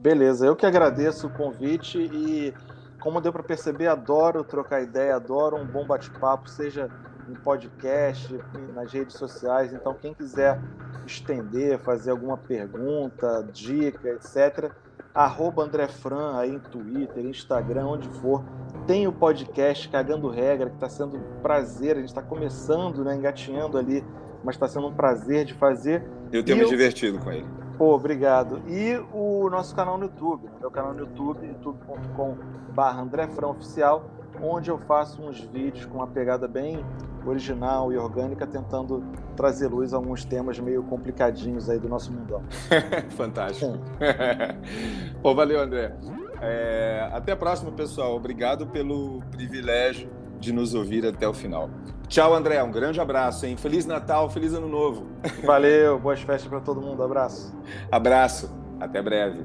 Beleza, eu que agradeço o convite e, como deu para perceber, adoro trocar ideia, adoro um bom bate-papo, seja em podcast, nas redes sociais. Então, quem quiser estender, fazer alguma pergunta, dica, etc., arroba André Fran aí em Twitter, Instagram, onde for. Tem o podcast Cagando Regra, que está sendo um prazer. A gente está começando, né, engatinhando ali, mas está sendo um prazer de fazer. Eu tenho e me eu... divertido com ele. Pô, obrigado. E o nosso canal no YouTube, meu canal no YouTube, youtube.com.br André Fran Oficial, onde eu faço uns vídeos com uma pegada bem original e orgânica, tentando trazer luz a alguns temas meio complicadinhos aí do nosso mundão. Fantástico. Pô, valeu, André. É, até a próxima, pessoal. Obrigado pelo privilégio de nos ouvir até o final. Tchau, André. Um grande abraço, hein? Feliz Natal, feliz Ano Novo. Valeu, boas festas para todo mundo. Abraço. Abraço. Até breve.